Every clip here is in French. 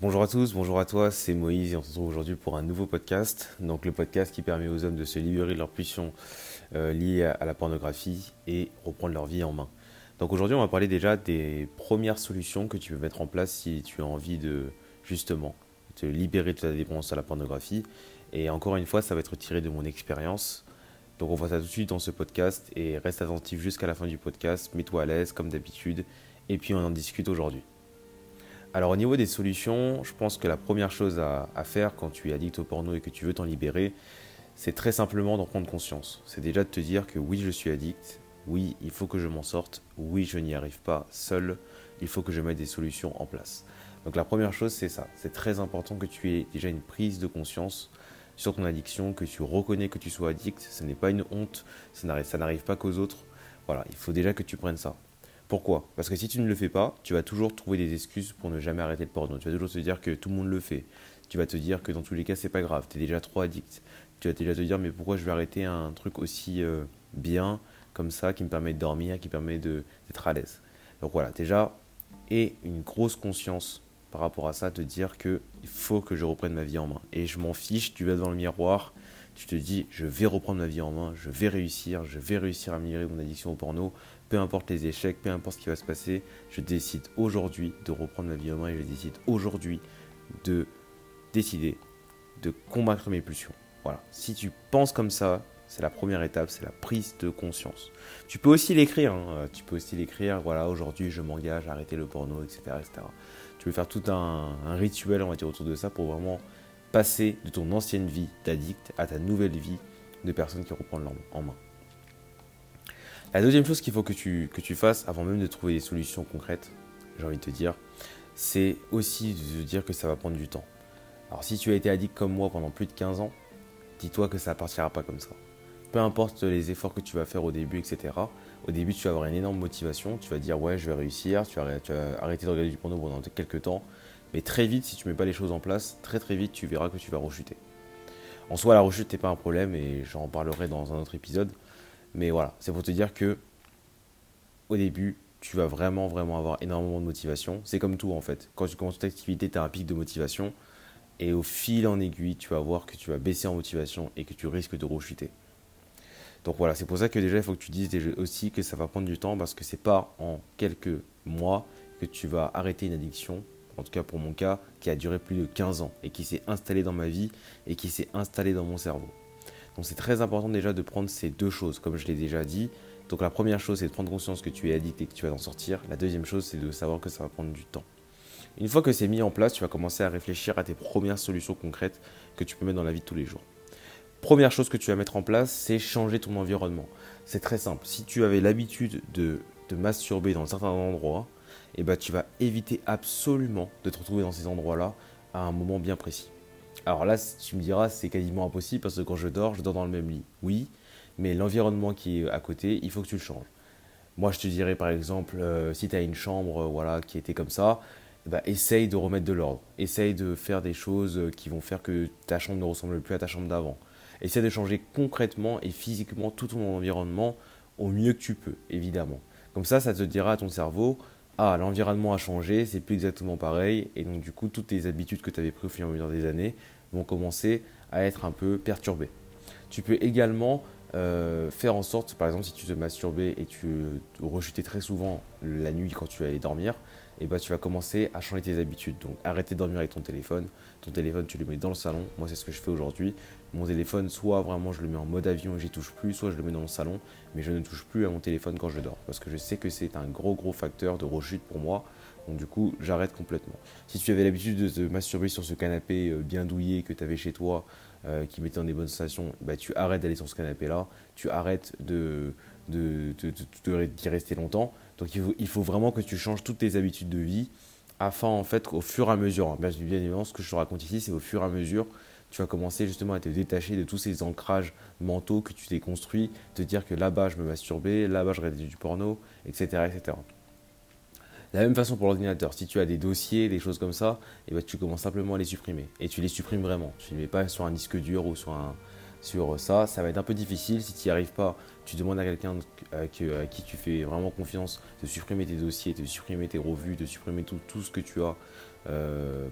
Bonjour à tous, bonjour à toi, c'est Moïse et on se retrouve aujourd'hui pour un nouveau podcast. Donc le podcast qui permet aux hommes de se libérer de leur pulsion euh, liée à la pornographie et reprendre leur vie en main. Donc aujourd'hui on va parler déjà des premières solutions que tu peux mettre en place si tu as envie de justement te libérer de ta dépendance à la pornographie. Et encore une fois ça va être tiré de mon expérience. Donc on voit ça tout de suite dans ce podcast et reste attentif jusqu'à la fin du podcast, mets-toi à l'aise comme d'habitude et puis on en discute aujourd'hui. Alors au niveau des solutions, je pense que la première chose à, faire quand tu es addict au porno et que tu veux t'en libérer, c'est très simplement d'en prendre conscience. C'est déjà de te dire que oui, je suis addict, oui, il faut que je m'en sorte, oui, je n'y arrive pas seul, il faut que je mette des solutions en place. Donc la première chose, c'est ça. C'est très important que tu aies déjà une prise de conscience sur ton addiction, que tu reconnais que tu sois addict. Ce n'est pas une honte, ça n'arrive pas qu'aux autres. Voilà, il faut déjà que tu prennes ça. Pourquoi? Parce que si tu ne le fais pas, tu vas toujours trouver des excuses pour ne jamais arrêter le porno. Tu vas toujours te dire que tout le monde le fait. Tu vas te dire que dans tous les cas, c'est pas grave, tu es déjà trop addict. Tu vas déjà te dire, mais pourquoi je vais arrêter un truc aussi euh, bien, comme ça, qui me permet de dormir, qui permet d'être à l'aise? Donc voilà, déjà, et une grosse conscience par rapport à ça, te dire que il faut que je reprenne ma vie en main. Et je m'en fiche, tu vas devant le miroir, tu te dis, je vais reprendre ma vie en main, je vais réussir, je vais réussir à améliorer mon addiction au porno, peu importe les échecs, peu importe ce qui va se passer, je décide aujourd'hui de reprendre ma vie en main et je décide aujourd'hui de décider de combattre mes pulsions. Voilà. Si tu penses comme ça, c'est la première étape, c'est la prise de conscience. Tu peux aussi l'écrire, hein. tu peux aussi l'écrire, voilà, aujourd'hui je m'engage à arrêter le porno, etc., etc. Tu peux faire tout un, un, rituel, on va dire, autour de ça pour vraiment passer de ton ancienne vie d'addict à ta nouvelle vie de personne qui reprend en main. La deuxième chose qu'il faut que tu, fasses avant même de trouver des solutions concrètes, j'ai envie de te dire, c'est aussi de te dire que ça va prendre du temps. Alors si tu as été addict comme moi pendant plus de 15 ans, dis-toi que ça ne partira pas comme ça. Peu importe les efforts que tu vas faire au début, etc. Au début, tu vas avoir une énorme motivation. Tu vas dire, ouais, je vais réussir. Tu vas arrêter de regarder du porno pendant quelques temps. Mais très vite, si tu ne mets pas les choses en place, très très vite, tu verras que tu vas rechuter. En soi, la rechute n'est pas un problème et j'en parlerai dans un autre épisode. Mais voilà, c'est pour te dire que au début, tu vas vraiment, vraiment avoir énormément de motivation. C'est comme tout en fait. Quand tu commences toute activité, tu as un pic de motivation. Et au fil en aiguille, tu vas voir que tu vas baisser en motivation et que tu risques de rechuter. Donc voilà, c'est pour ça que déjà, il faut que tu dises aussi que ça va prendre du temps parce que c'est pas en quelques mois que tu vas arrêter une addiction, en tout cas pour mon cas, qui a duré plus de 15 ans et qui s'est installée dans ma vie et qui s'est installée dans mon cerveau. Donc c'est très important déjà de prendre ces deux choses, comme je l'ai déjà dit. Donc la première chose, c'est de prendre conscience que tu es addict et que tu vas en sortir. La deuxième chose, c'est de savoir que ça va prendre du temps. Une fois que c'est mis en place, tu vas commencer à réfléchir à tes premières solutions concrètes que tu peux mettre dans la vie de tous les jours. Première chose que tu vas mettre en place, c'est changer ton environnement. C'est très simple. Si tu avais l'habitude de te masturber dans certains endroits, eh ben, tu vas éviter absolument de te retrouver dans ces endroits-là à un moment bien précis. Alors là, tu me diras, c'est quasiment impossible parce que quand je dors, je dors dans le même lit. Oui, mais l'environnement qui est à côté, il faut que tu le changes. Moi, je te dirais par exemple, euh, si tu as une chambre euh, voilà, qui était comme ça, bah, essaye de remettre de l'ordre. Essaye de faire des choses euh, qui vont faire que ta chambre ne ressemble plus à ta chambre d'avant. Essaye de changer concrètement et physiquement tout ton environnement au mieux que tu peux, évidemment. Comme ça, ça te dira à ton cerveau, ah, l'environnement a changé, c'est plus exactement pareil, et donc du coup, toutes tes habitudes que tu avais prises au fur des années, vont commencer à être un peu perturbés. Tu peux également euh, faire en sorte, par exemple, si tu te masturbais et tu rechutais très souvent la nuit quand tu allais dormir, et ben, tu vas commencer à changer tes habitudes. Donc arrêter de dormir avec ton téléphone. Ton téléphone, tu le mets dans le salon. Moi, c'est ce que je fais aujourd'hui. Mon téléphone, soit vraiment je le mets en mode avion et j'y touche plus, soit je le mets dans le salon, mais je ne touche plus à mon téléphone quand je dors. Parce que je sais que c'est un gros gros facteur de rechute pour moi. Donc du coup, j'arrête complètement. Si tu avais l'habitude de te masturber sur ce canapé euh, bien douillé que tu avais chez toi, euh, qui mettait dans des bonnes sensations, bah, tu arrêtes d'aller sur ce canapé-là, tu arrêtes de, de, d'y rester longtemps. Donc il faut, vraiment que tu changes toutes tes habitudes de vie afin en fait au fur et à mesure, hein, bien évidemment ce que je te raconte ici c'est au fur et à mesure tu vas commencer justement à te détacher de tous ces ancrages mentaux que tu t'es construit, te dire que là-bas je me masturbais, là-bas je regardais du porno, etc. etc. La même façon pour l'ordinateur, si tu as des dossiers, des choses comme ça, et eh ben, tu commences simplement à les supprimer. Et tu les supprimes vraiment. Tu ne les mets pas sur un disque dur ou sur, un, sur ça. Ça va être un peu difficile. Si tu n'y arrives pas, tu demandes à quelqu'un à qui tu fais vraiment confiance de supprimer tes dossiers, de supprimer tes revues, de supprimer tout, tout ce que tu as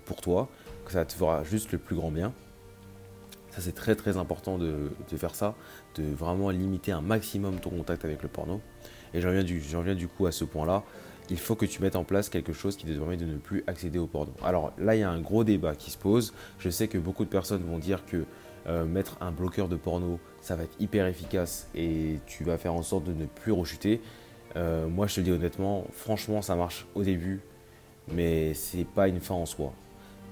pour toi, ça te fera juste le plus grand bien. Ça, c'est très très important de, faire ça, de vraiment limiter un maximum ton contact avec le porno. Et j'en viens, viens du coup à ce point-là. Il faut que tu mettes en place quelque chose qui te permet de ne plus accéder au porno. Alors là, il y a un gros débat qui se pose. Je sais que beaucoup de personnes vont dire que euh, mettre un bloqueur de porno, ça va être hyper efficace et tu vas faire en sorte de ne plus rechuter. Euh, moi, je te dis honnêtement, franchement, ça marche au début, mais c'est pas une fin en soi.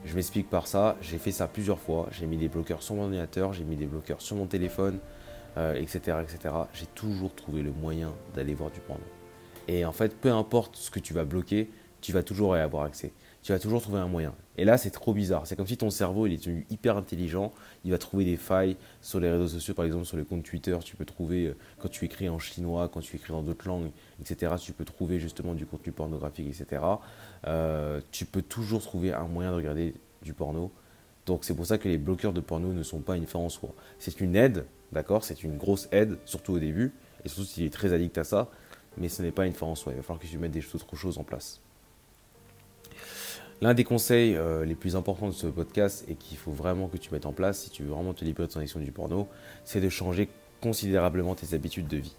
Je m'explique par ça, j'ai fait ça plusieurs fois, j'ai mis des bloqueurs sur mon ordinateur, j'ai mis des bloqueurs sur mon téléphone, etc., euh, etc. J'ai toujours trouvé le moyen d'aller voir du porno. Et en fait, peu importe ce que tu vas bloquer, tu vas toujours y avoir accès. Tu vas toujours trouver un moyen. Et là, c'est trop bizarre. C'est comme si ton cerveau, il est devenu hyper intelligent. Il va trouver des failles sur les réseaux sociaux, par exemple sur le compte Twitter. Tu peux trouver, euh, quand tu écris en chinois, quand tu écris dans d'autres langues, etc., tu peux trouver justement du contenu pornographique, etc. Euh, tu peux toujours trouver un moyen de regarder du porno. Donc c'est pour ça que les bloqueurs de porno ne sont pas une fin en soi. C'est une aide, d'accord C'est une grosse aide, surtout au début, et surtout s'il est très addict à ça, mais ce n'est pas une fin en soi. Il va falloir que tu mettes des autres choses en place. L'un des conseils euh, les plus importants de ce podcast et qu'il faut vraiment que tu mettes en place si tu veux vraiment te libérer de ton addiction du porno, c'est de changer considérablement tes habitudes de vie.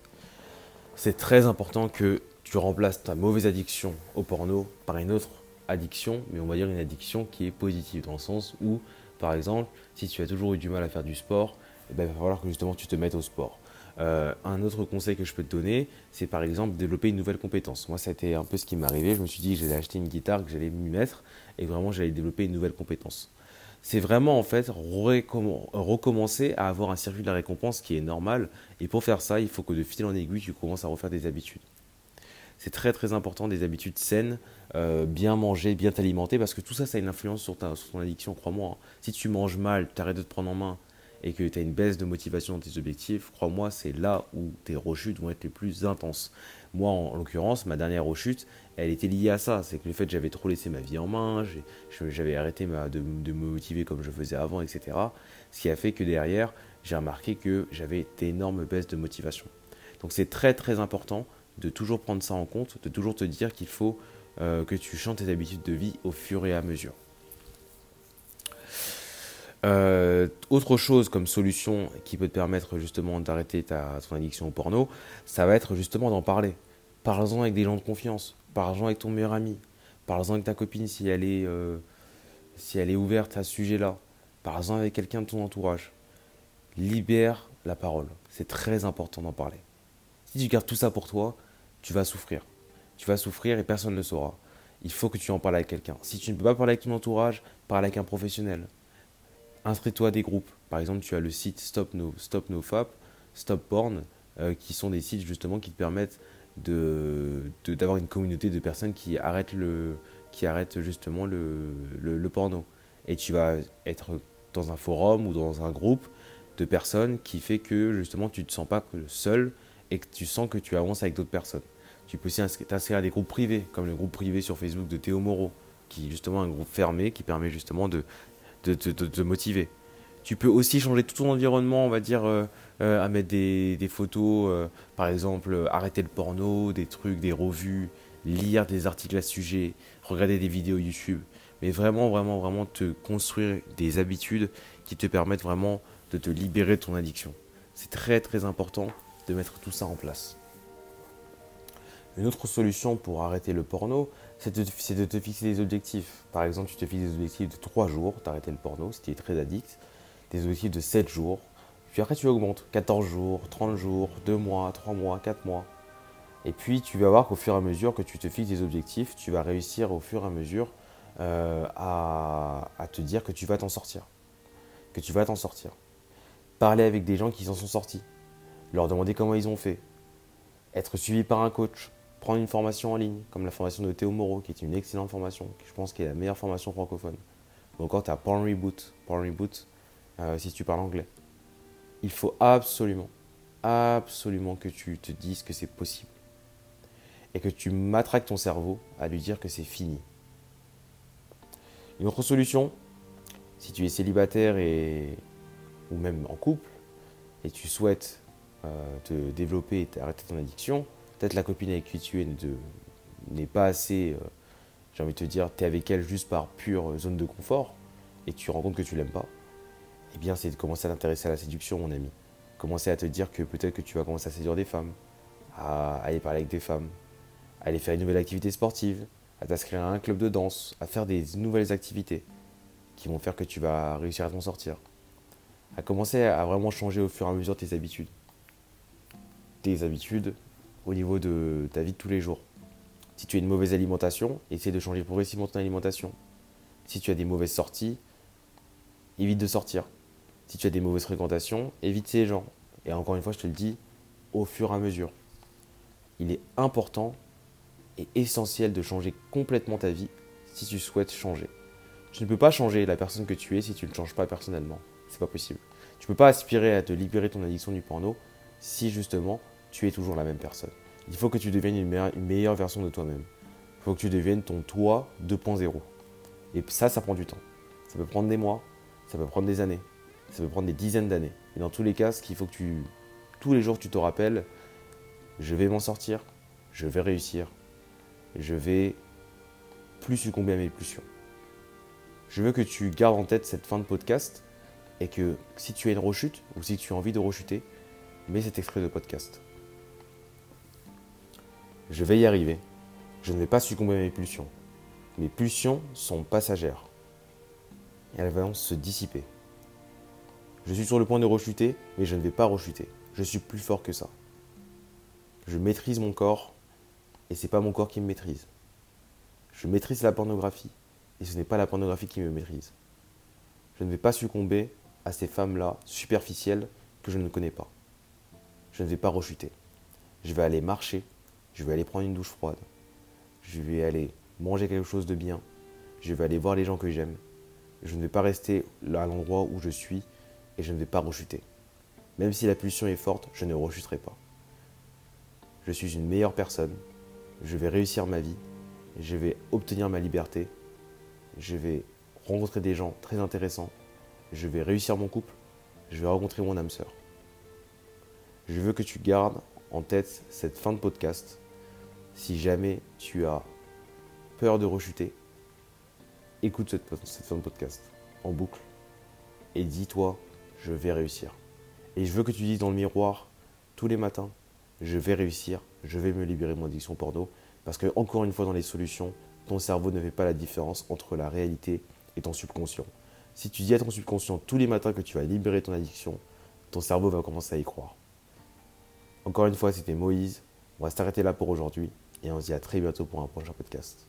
C'est très important que tu remplaces ta mauvaise addiction au porno par une autre addiction, mais on va dire une addiction qui est positive, dans le sens où, par exemple, si tu as toujours eu du mal à faire du sport, eh ben, il va falloir que justement tu te mettes au sport. Euh, un autre conseil que je peux te donner, c'est par exemple développer une nouvelle compétence. Moi, ça a été un peu ce qui m'est arrivé. Je me suis dit que j'allais acheter une guitare, que j'allais m'y mettre, et vraiment j'allais développer une nouvelle compétence. C'est vraiment en fait recommencer à avoir un circuit de la récompense qui est normal. Et pour faire ça, il faut que de fil en aiguille, tu commences à refaire des habitudes c'est très très important des habitudes saines, euh, bien manger, bien t'alimenter, parce que tout ça, ça a une influence sur, ta, ton addiction, crois-moi. Hein. Si tu manges mal, tu arrêtes de te prendre en main et que tu as une baisse de motivation dans tes objectifs, crois-moi, c'est là où tes rechutes vont être les plus intenses. Moi, en, l'occurrence, ma dernière rechute, elle était liée à ça. C'est que le fait que j'avais trop laissé ma vie en main, j'avais arrêté de, me motiver comme je faisais avant, etc. Ce qui a fait que derrière, j'ai remarqué que j'avais d'énormes baisses de motivation. Donc c'est très très important de toujours prendre ça en compte, de toujours te dire qu'il faut euh, que tu chantes tes habitudes de vie au fur et à mesure. Euh, autre chose comme solution qui peut te permettre justement d'arrêter ta, ton addiction au porno, ça va être justement d'en parler. Parle-en avec des gens de confiance, parle-en avec ton meilleur ami, parle-en avec ta copine si elle est, euh, si elle est ouverte à ce sujet-là, parle-en avec quelqu'un de ton entourage. Libère la parole, c'est très important d'en parler. Si tu gardes tout ça pour toi, tu vas souffrir. Tu vas souffrir et personne ne le saura. Il faut que tu en parles avec quelqu'un. Si tu ne peux pas parler avec ton entourage, parle avec un professionnel. Inscris-toi à des groupes. Par exemple, tu as le site Stop No, Stop Fap, Stop Porn, euh, qui sont des sites justement qui te permettent de, d'avoir une communauté de personnes qui arrêtent, le, qui arrêtent justement le, le, porno. Et tu vas être dans un forum ou dans un groupe de personnes qui fait que justement tu ne te sens pas seul et que tu sens que tu avances avec d'autres personnes. Tu peux aussi t'inscrire à des groupes privés, comme le groupe privé sur Facebook de Théo Moreau, qui est justement un groupe fermé qui permet justement de te motiver. Tu peux aussi changer tout ton environnement, on va dire, euh, euh, à mettre des, photos, euh, par exemple, arrêter le porno, des trucs, des revues, lire des articles à ce sujet, regarder des vidéos YouTube. Mais vraiment, vraiment, vraiment te construire des habitudes qui te permettent vraiment de te libérer de ton addiction. C'est très, très important de mettre tout ça en place. Une autre solution pour arrêter le porno, c'est de, te fixer des objectifs. Par exemple, tu te fixes des objectifs de 3 jours, d'arrêter le porno, si tu es très addict, des objectifs de 7 jours, puis après tu augmentes, 14 jours, 30 jours, 2 mois, 3 mois, 4 mois. Et puis tu vas voir qu'au fur et à mesure que tu te fixes des objectifs, tu vas réussir au fur et à mesure euh, à, à te dire que tu vas t'en sortir. Que tu vas t'en sortir. Parler avec des gens qui s'en sont sortis. Leur demander comment ils ont fait. Être suivi par un coach prendre une formation en ligne, comme la formation de Théo Moreau, qui est une excellente formation, qui je pense qui est la meilleure formation francophone. Ou encore, tu as Porn Reboot, Porn Reboot euh, si tu parles anglais. Il faut absolument, absolument que tu te dises que c'est possible. Et que tu matraques ton cerveau à lui dire que c'est fini. Une autre solution, si tu es célibataire et, ou même en couple, et tu souhaites te développer et arrêter ton addiction. Peut-être la copine avec qui tu es n'est pas assez, euh, j'ai envie de te dire, tu es avec elle juste par pure zone de confort et tu te rends compte que tu l'aimes pas. Eh bien, c'est de commencer à t'intéresser à la séduction, mon ami. Commencer à te dire que peut-être que tu vas commencer à séduire des femmes, à aller parler avec des femmes, à aller faire une nouvelle activité sportive, à t'inscrire à un club de danse, à faire des nouvelles activités qui vont faire que tu vas réussir à t'en sortir. À commencer à vraiment changer au fur et à mesure tes habitudes. Tes habitudes au niveau de ta vie de tous les jours. Si tu as une mauvaise alimentation, essaie de changer progressivement ton alimentation. Si tu as des mauvaises sorties, évite de sortir. Si tu as des mauvaises fréquentations, évite ces gens. Et encore une fois, je te le dis, au fur et à mesure. Il est important et essentiel de changer complètement ta vie si tu souhaites changer. Tu ne peux pas changer la personne que tu es si tu ne changes pas personnellement. C'est pas possible. Tu ne peux pas aspirer à te libérer ton addiction du porno si justement tu es toujours la même personne. Il faut que tu deviennes une meilleure, version de toi-même. Il faut que tu deviennes ton toi 2.0. Et ça, ça prend du temps. Ça peut prendre des mois, ça peut prendre des années, ça peut prendre des dizaines d'années. Et dans tous les cas, ce qu'il faut que tu, tous les jours, tu te rappelles, je vais m'en sortir, je vais réussir, je vais plus succomber à mes pulsions. Je veux que tu gardes en tête cette fin de podcast et que si tu as une rechute ou si tu as envie de rechuter, mets cet extrait de podcast. Je vais y arriver. Je ne vais pas succomber à mes pulsions. Mes pulsions sont passagères. Et elles vont se dissiper. Je suis sur le point de rechuter, mais je ne vais pas rechuter. Je suis plus fort que ça. Je maîtrise mon corps, et c'est pas mon corps qui me maîtrise. Je maîtrise la pornographie, et ce n'est pas la pornographie qui me maîtrise. Je ne vais pas succomber à ces femmes-là superficielles que je ne connais pas. Je ne vais pas rechuter. Je vais aller marcher je vais aller prendre une douche froide, je vais aller manger quelque chose de bien, je vais aller voir les gens que j'aime. Je ne vais pas rester à l'endroit où je suis et je ne vais pas rechuter. Même si la pulsion est forte, je ne rechuterai pas. Je suis une meilleure personne, je vais réussir ma vie, je vais obtenir ma liberté, je vais rencontrer des gens très intéressants, je vais réussir mon couple, je vais rencontrer mon âme sœur. Je veux que tu gardes en tête cette fin de podcast si jamais tu as peur de rechuter, écoute cette, fin de podcast en boucle et dis-toi, je vais réussir. Et je veux que tu dises dans le miroir tous les matins, je vais réussir, je vais me libérer de mon addiction porno. Parce que, encore une fois, dans les solutions, ton cerveau ne fait pas la différence entre la réalité et ton subconscient. Si tu dis à ton subconscient tous les matins que tu vas libérer ton addiction, ton cerveau va commencer à y croire. Encore une fois, c'était Moïse. On va s'arrêter là pour aujourd'hui et on se dit à très bientôt pour un prochain podcast.